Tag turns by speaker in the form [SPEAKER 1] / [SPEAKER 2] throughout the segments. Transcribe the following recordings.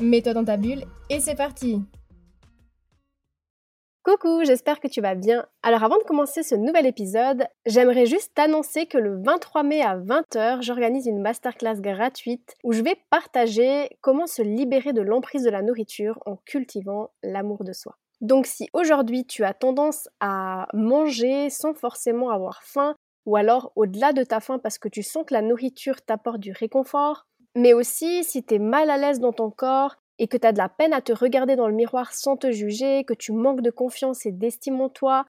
[SPEAKER 1] Mets-toi dans ta bulle et c'est parti Coucou, j'espère que tu vas bien. Alors avant de commencer ce nouvel épisode, j'aimerais juste t'annoncer que le 23 mai à 20h, j'organise une masterclass gratuite où je vais partager comment se libérer de l'emprise de la nourriture en cultivant l'amour de soi. Donc si aujourd'hui tu as tendance à manger sans forcément avoir faim, ou alors au-delà de ta faim parce que tu sens que la nourriture t'apporte du réconfort, mais aussi si tu es mal à l'aise dans ton corps et que tu as de la peine à te regarder dans le miroir sans te juger, que tu manques de confiance et d'estime en toi,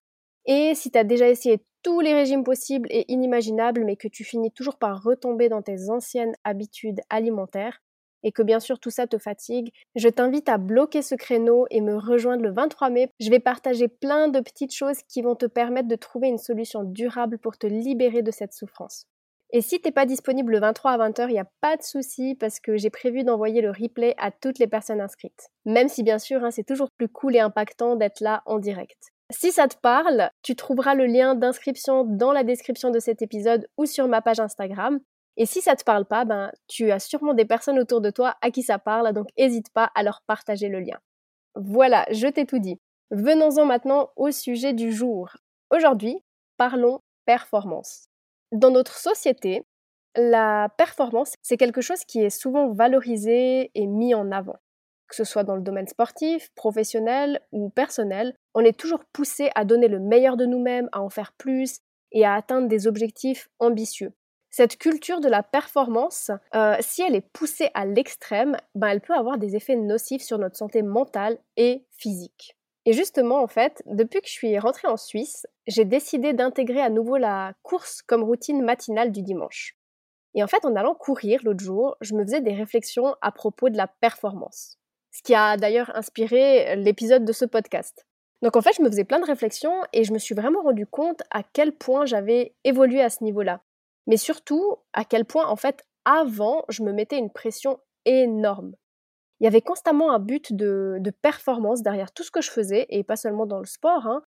[SPEAKER 1] et si tu as déjà essayé tous les régimes possibles et inimaginables mais que tu finis toujours par retomber dans tes anciennes habitudes alimentaires, et que bien sûr tout ça te fatigue, je t'invite à bloquer ce créneau et me rejoindre le 23 mai. Je vais partager plein de petites choses qui vont te permettre de trouver une solution durable pour te libérer de cette souffrance. Et si t'es pas disponible le 23 à 20h, il n'y a pas de souci parce que j'ai prévu d'envoyer le replay à toutes les personnes inscrites. Même si bien sûr, hein, c'est toujours plus cool et impactant d'être là en direct. Si ça te parle, tu trouveras le lien d'inscription dans la description de cet épisode ou sur ma page Instagram. Et si ça te parle pas, ben, tu as sûrement des personnes autour de toi à qui ça parle, donc n'hésite pas à leur partager le lien. Voilà, je t'ai tout dit. Venons-en maintenant au sujet du jour. Aujourd'hui, parlons performance. Dans notre société, la performance, c'est quelque chose qui est souvent valorisé et mis en avant. Que ce soit dans le domaine sportif, professionnel ou personnel, on est toujours poussé à donner le meilleur de nous-mêmes, à en faire plus et à atteindre des objectifs ambitieux. Cette culture de la performance, euh, si elle est poussée à l'extrême, ben elle peut avoir des effets nocifs sur notre santé mentale et physique. Et justement, en fait, depuis que je suis rentrée en Suisse, j'ai décidé d'intégrer à nouveau la course comme routine matinale du dimanche. Et en fait, en allant courir l'autre jour, je me faisais des réflexions à propos de la performance. Ce qui a d'ailleurs inspiré l'épisode de ce podcast. Donc en fait, je me faisais plein de réflexions et je me suis vraiment rendu compte à quel point j'avais évolué à ce niveau-là mais surtout à quel point en fait avant je me mettais une pression énorme. Il y avait constamment un but de, performance derrière tout ce que je faisais et pas seulement dans le sport. Hein.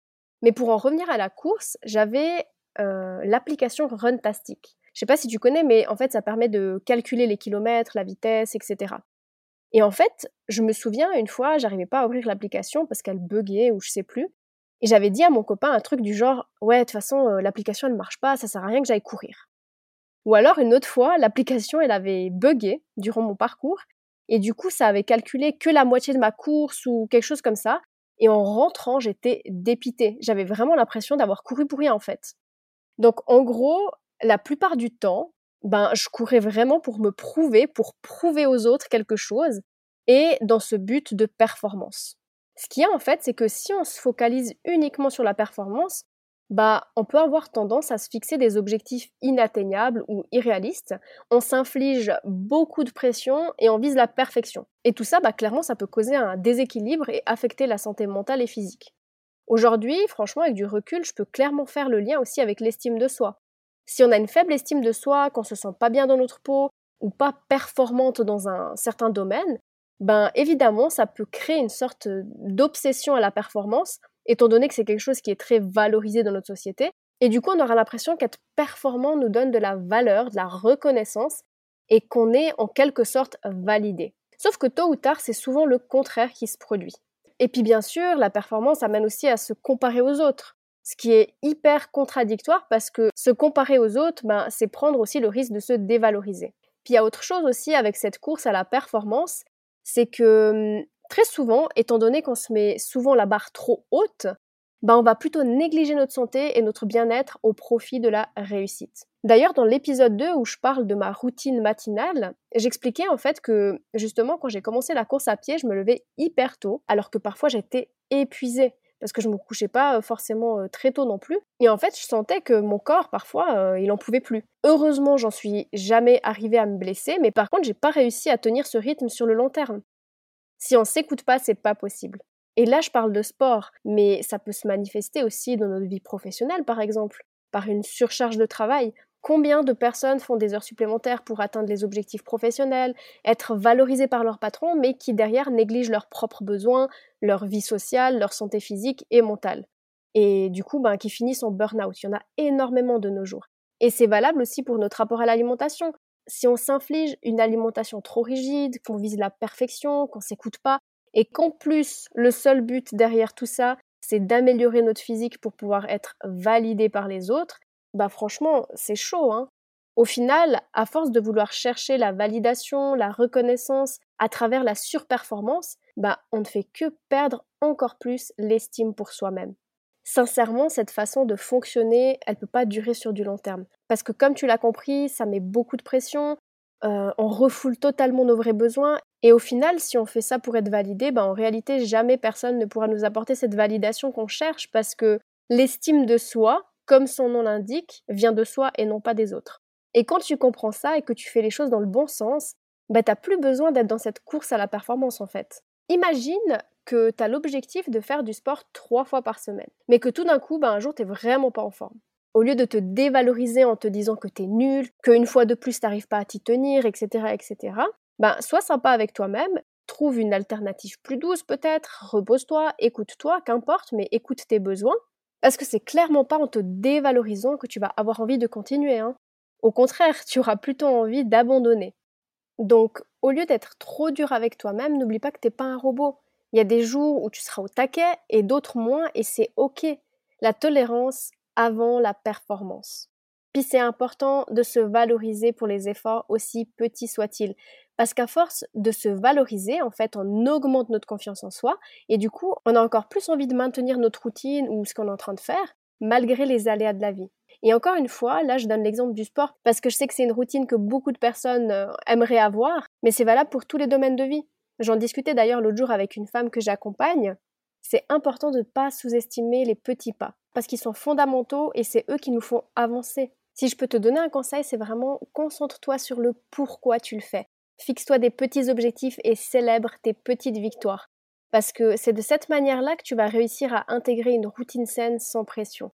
[SPEAKER 1] Mais pour en revenir à la course, j'avais euh, l'application Runtastic. Je sais pas si tu connais, mais en fait ça permet de calculer les kilomètres, la vitesse, etc. Et en fait, je me souviens une fois, j'arrivais pas à ouvrir l'application parce qu'elle buguait ou je sais plus. Et j'avais dit à mon copain un truc du genre Ouais, de toute façon, euh, l'application elle marche pas, ça sert à rien que j'aille courir. Ou alors une autre fois, l'application elle avait buggé durant mon parcours et du coup ça avait calculé que la moitié de ma course ou quelque chose comme ça. Et en rentrant, j'étais dépitée. J'avais vraiment l'impression d'avoir couru pour rien en fait. Donc en gros, la plupart du temps, ben je courais vraiment pour me prouver, pour prouver aux autres quelque chose et dans ce but de performance. Ce qu'il y a en fait, c'est que si on se focalise uniquement sur la performance, bah, on peut avoir tendance à se fixer des objectifs inatteignables ou irréalistes. On s'inflige beaucoup de pression et on vise la perfection. Et tout ça, bah, clairement, ça peut causer un déséquilibre et affecter la santé mentale et physique. Aujourd'hui, franchement, avec du recul, je peux clairement faire le lien aussi avec l'estime de soi. Si on a une faible estime de soi, qu'on se sent pas bien dans notre peau ou pas performante dans un certain domaine, ben évidemment, ça peut créer une sorte d'obsession à la performance étant donné que c'est quelque chose qui est très valorisé dans notre société. Et du coup, on aura l'impression qu'être performant nous donne de la valeur, de la reconnaissance, et qu'on est en quelque sorte validé. Sauf que tôt ou tard, c'est souvent le contraire qui se produit. Et puis bien sûr, la performance amène aussi à se comparer aux autres, ce qui est hyper contradictoire parce que se comparer aux autres, ben, c'est prendre aussi le risque de se dévaloriser. Puis il y a autre chose aussi avec cette course à la performance, c'est que hum, Très souvent, étant donné qu'on se met souvent la barre trop haute, bah on va plutôt négliger notre santé et notre bien-être au profit de la réussite. D'ailleurs, dans l'épisode 2 où je parle de ma routine matinale, j'expliquais en fait que justement quand j'ai commencé la course à pied, je me levais hyper tôt, alors que parfois j'étais épuisée parce que je me couchais pas euh, forcément euh, très tôt non plus. Et en fait, je sentais que mon corps, parfois, euh, il en pouvait plus. Heureusement, j'en suis jamais arrivée à me blesser, mais par contre, j'ai pas réussi à tenir ce rythme sur le long terme. Si on s'écoute pas, c'est pas possible. Et là, je parle de sport, mais ça peut se manifester aussi dans notre vie professionnelle, par exemple, par une surcharge de travail. Combien de personnes font des heures supplémentaires pour atteindre les objectifs professionnels, être valorisées par leur patron, mais qui derrière négligent leurs propres besoins, leur vie sociale, leur santé physique et mentale Et du coup, ben, qui finissent en burn-out. Il y en a énormément de nos jours. Et c'est valable aussi pour notre rapport à l'alimentation. Si on s'inflige une alimentation trop rigide, qu'on vise la perfection, qu'on s'écoute pas, et qu'en plus, le seul but derrière tout ça, c'est d'améliorer notre physique pour pouvoir être validé par les autres, bah franchement, c'est chaud, hein. Au final, à force de vouloir chercher la validation, la reconnaissance à travers la surperformance, bah on ne fait que perdre encore plus l'estime pour soi-même. Sincèrement, cette façon de fonctionner, elle peut pas durer sur du long terme. Parce que comme tu l'as compris, ça met beaucoup de pression, euh, on refoule totalement nos vrais besoins, et au final, si on fait ça pour être validé, bah en réalité, jamais personne ne pourra nous apporter cette validation qu'on cherche, parce que l'estime de soi, comme son nom l'indique, vient de soi et non pas des autres. Et quand tu comprends ça et que tu fais les choses dans le bon sens, bah t'as plus besoin d'être dans cette course à la performance en fait. Imagine que tu as l'objectif de faire du sport trois fois par semaine, mais que tout d'un coup, bah, un jour, t'es vraiment pas en forme. Au lieu de te dévaloriser en te disant que t'es nul, qu'une fois de plus t'arrives pas à t'y tenir, etc., etc., ben, sois sympa avec toi-même, trouve une alternative plus douce peut-être, repose-toi, écoute-toi, qu'importe, mais écoute tes besoins, parce que c'est clairement pas en te dévalorisant que tu vas avoir envie de continuer. Hein. Au contraire, tu auras plutôt envie d'abandonner. Donc, au lieu d'être trop dur avec toi-même, n'oublie pas que t'es pas un robot. Il y a des jours où tu seras au taquet et d'autres moins, et c'est ok. La tolérance avant la performance. Puis c'est important de se valoriser pour les efforts aussi petits soient-ils. Parce qu'à force de se valoriser, en fait, on augmente notre confiance en soi et du coup, on a encore plus envie de maintenir notre routine ou ce qu'on est en train de faire, malgré les aléas de la vie. Et encore une fois, là, je donne l'exemple du sport parce que je sais que c'est une routine que beaucoup de personnes euh, aimeraient avoir, mais c'est valable pour tous les domaines de vie. J'en discutais d'ailleurs l'autre jour avec une femme que j'accompagne. C'est important de ne pas sous-estimer les petits pas parce qu'ils sont fondamentaux et c'est eux qui nous font avancer. Si je peux te donner un conseil, c'est vraiment concentre-toi sur le pourquoi tu le fais. Fixe-toi des petits objectifs et célèbre tes petites victoires. Parce que c'est de cette manière-là que tu vas réussir à intégrer une routine saine sans pression.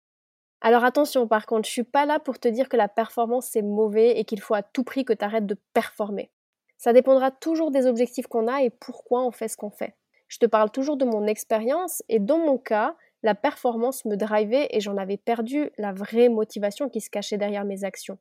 [SPEAKER 1] Alors attention, par contre, je suis pas là pour te dire que la performance c'est mauvais et qu'il faut à tout prix que tu arrêtes de performer. Ça dépendra toujours des objectifs qu'on a et pourquoi on fait ce qu'on fait. Je te parle toujours de mon expérience et dans mon cas, la performance me drivait et j'en avais perdu la vraie motivation qui se cachait derrière mes actions.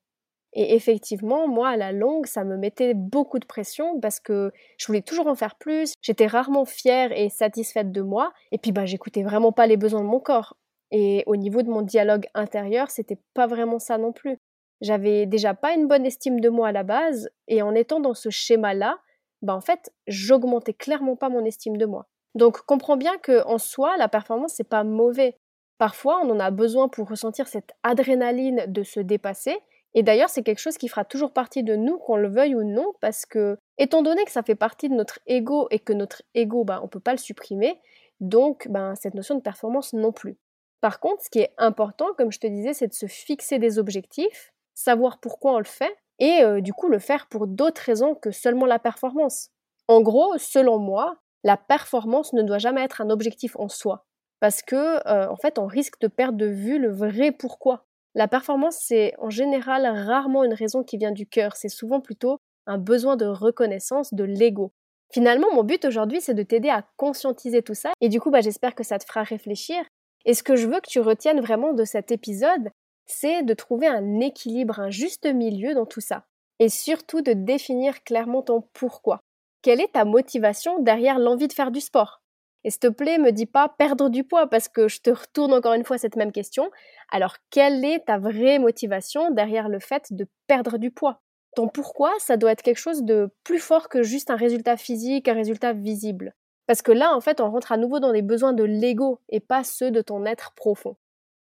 [SPEAKER 1] Et effectivement, moi, à la longue, ça me mettait beaucoup de pression parce que je voulais toujours en faire plus. J'étais rarement fière et satisfaite de moi. Et puis, bah, j'écoutais vraiment pas les besoins de mon corps. Et au niveau de mon dialogue intérieur, c'était pas vraiment ça non plus. J'avais déjà pas une bonne estime de moi à la base. Et en étant dans ce schéma-là, bah, en fait, j'augmentais clairement pas mon estime de moi. Donc, comprends bien que en soi, la performance, c'est pas mauvais. Parfois, on en a besoin pour ressentir cette adrénaline de se dépasser et d'ailleurs, c'est quelque chose qui fera toujours partie de nous, qu'on le veuille ou non, parce que, étant donné que ça fait partie de notre ego et que notre ego, ben, on ne peut pas le supprimer, donc ben, cette notion de performance non plus. Par contre, ce qui est important, comme je te disais, c'est de se fixer des objectifs, savoir pourquoi on le fait, et euh, du coup le faire pour d'autres raisons que seulement la performance. En gros, selon moi, la performance ne doit jamais être un objectif en soi, parce que euh, en fait, on risque de perdre de vue le vrai pourquoi. La performance, c'est en général rarement une raison qui vient du cœur, c'est souvent plutôt un besoin de reconnaissance de l'ego. Finalement, mon but aujourd'hui, c'est de t'aider à conscientiser tout ça, et du coup, bah, j'espère que ça te fera réfléchir. Et ce que je veux que tu retiennes vraiment de cet épisode, c'est de trouver un équilibre, un juste milieu dans tout ça. Et surtout de définir clairement ton pourquoi. Quelle est ta motivation derrière l'envie de faire du sport? Et s'il te plaît, me dis pas perdre du poids parce que je te retourne encore une fois cette même question. Alors, quelle est ta vraie motivation derrière le fait de perdre du poids? Ton pourquoi, ça doit être quelque chose de plus fort que juste un résultat physique, un résultat visible. Parce que là, en fait, on rentre à nouveau dans les besoins de l'ego et pas ceux de ton être profond.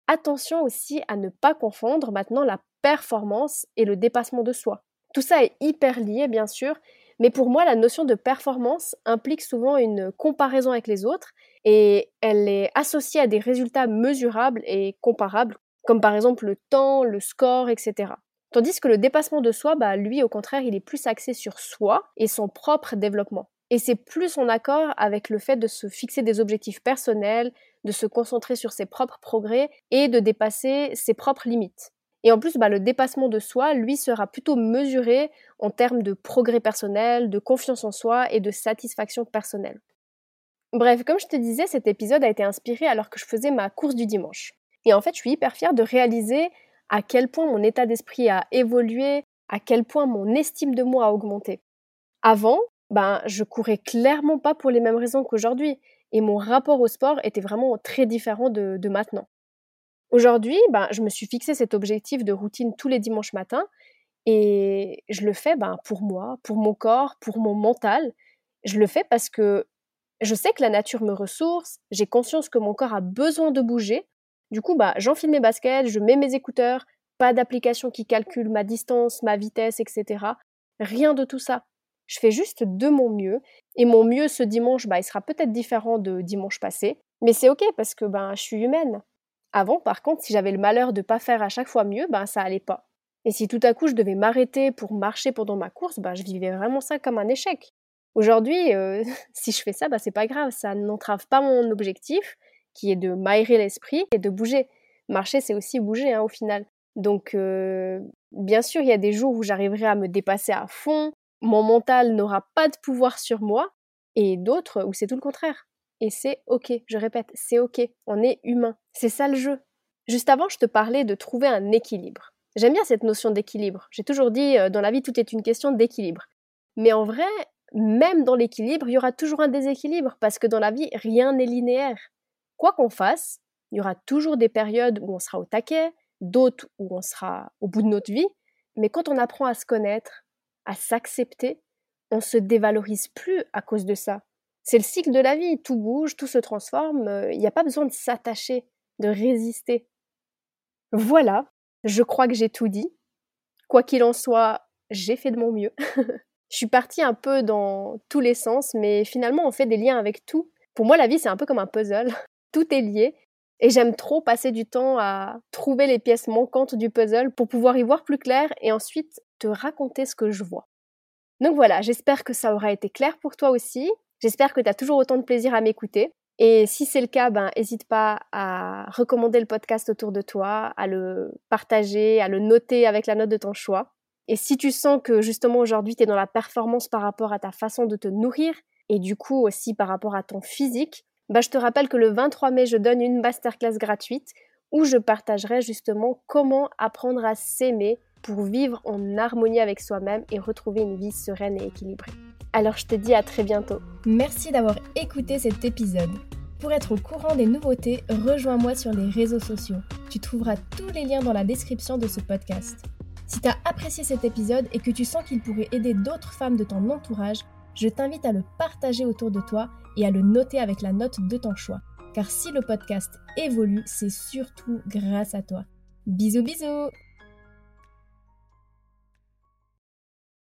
[SPEAKER 1] Attention aussi à ne pas confondre maintenant la performance et le dépassement de soi. Tout ça est hyper lié, bien sûr, mais pour moi, la notion de performance implique souvent une comparaison avec les autres et elle est associée à des résultats mesurables et comparables, comme par exemple le temps, le score, etc. Tandis que le dépassement de soi, bah, lui, au contraire, il est plus axé sur soi et son propre développement. Et c'est plus en accord avec le fait de se fixer des objectifs personnels, de se concentrer sur ses propres progrès et de dépasser ses propres limites. Et en plus, bah, le dépassement de soi, lui, sera plutôt mesuré en termes de progrès personnel, de confiance en soi et de satisfaction personnelle. Bref, comme je te disais, cet épisode a été inspiré alors que je faisais ma course du dimanche. Et en fait, je suis hyper fière de réaliser à quel point mon état d'esprit a évolué, à quel point mon estime de moi a augmenté. Avant, ben, je courais clairement pas pour les mêmes raisons qu'aujourd'hui, et mon rapport au sport était vraiment très différent de, maintenant. Aujourd'hui, ben, je me suis fixé cet objectif de routine tous les dimanches matins, et je le fais ben, pour moi, pour mon corps, pour mon mental. Je le fais parce que je sais que la nature me ressource, j'ai conscience que mon corps a besoin de bouger. Du coup, bah, j'enfile mes baskets, je mets mes écouteurs, pas d'application qui calcule ma distance, ma vitesse, etc. Rien de tout ça. Je fais juste de mon mieux. Et mon mieux ce dimanche, bah, il sera peut-être différent de dimanche passé. Mais c'est ok parce que ben, je suis humaine. Avant, par contre, si j'avais le malheur de pas faire à chaque fois mieux, ben, ça allait pas. Et si tout à coup je devais m'arrêter pour marcher pendant ma course, ben, je vivais vraiment ça comme un échec. Aujourd'hui, euh, si je fais ça, bah, c'est pas grave, ça n'entrave pas mon objectif, qui est de m'aérer l'esprit et de bouger. Marcher, c'est aussi bouger hein, au final. Donc, euh, bien sûr, il y a des jours où j'arriverai à me dépasser à fond, mon mental n'aura pas de pouvoir sur moi, et d'autres où c'est tout le contraire. Et c'est ok, je répète, c'est ok, on est humain. C'est ça le jeu. Juste avant, je te parlais de trouver un équilibre. J'aime bien cette notion d'équilibre. J'ai toujours dit, euh, dans la vie, tout est une question d'équilibre. Mais en vrai, même dans l'équilibre, il y aura toujours un déséquilibre parce que dans la vie, rien n'est linéaire. Quoi qu'on fasse, il y aura toujours des périodes où on sera au taquet, d'autres où on sera au bout de notre vie, mais quand on apprend à se connaître, à s'accepter, on se dévalorise plus à cause de ça. C'est le cycle de la vie, tout bouge, tout se transforme, euh, il n'y a pas besoin de s'attacher, de résister. Voilà, je crois que j'ai tout dit. Quoi qu'il en soit, j'ai fait de mon mieux. je suis partie un peu dans tous les sens, mais finalement, on fait des liens avec tout. Pour moi, la vie, c'est un peu comme un puzzle. Tout est lié. Et j'aime trop passer du temps à trouver les pièces manquantes du puzzle pour pouvoir y voir plus clair et ensuite te raconter ce que je vois. Donc voilà, j'espère que ça aura été clair pour toi aussi. J'espère que tu as toujours autant de plaisir à m'écouter. Et si c'est le cas, ben, n'hésite pas à recommander le podcast autour de toi, à le partager, à le noter avec la note de ton choix. Et si tu sens que justement aujourd'hui tu es dans la performance par rapport à ta façon de te nourrir et du coup aussi par rapport à ton physique, bah je te rappelle que le 23 mai je donne une masterclass gratuite où je partagerai justement comment apprendre à s'aimer pour vivre en harmonie avec soi-même et retrouver une vie sereine et équilibrée. Alors je te dis à très bientôt.
[SPEAKER 2] Merci d'avoir écouté cet épisode. Pour être au courant des nouveautés, rejoins-moi sur les réseaux sociaux. Tu trouveras tous les liens dans la description de ce podcast. Si tu as apprécié cet épisode et que tu sens qu'il pourrait aider d'autres femmes de ton entourage, je t'invite à le partager autour de toi et à le noter avec la note de ton choix. Car si le podcast évolue, c'est surtout grâce à toi. Bisous bisous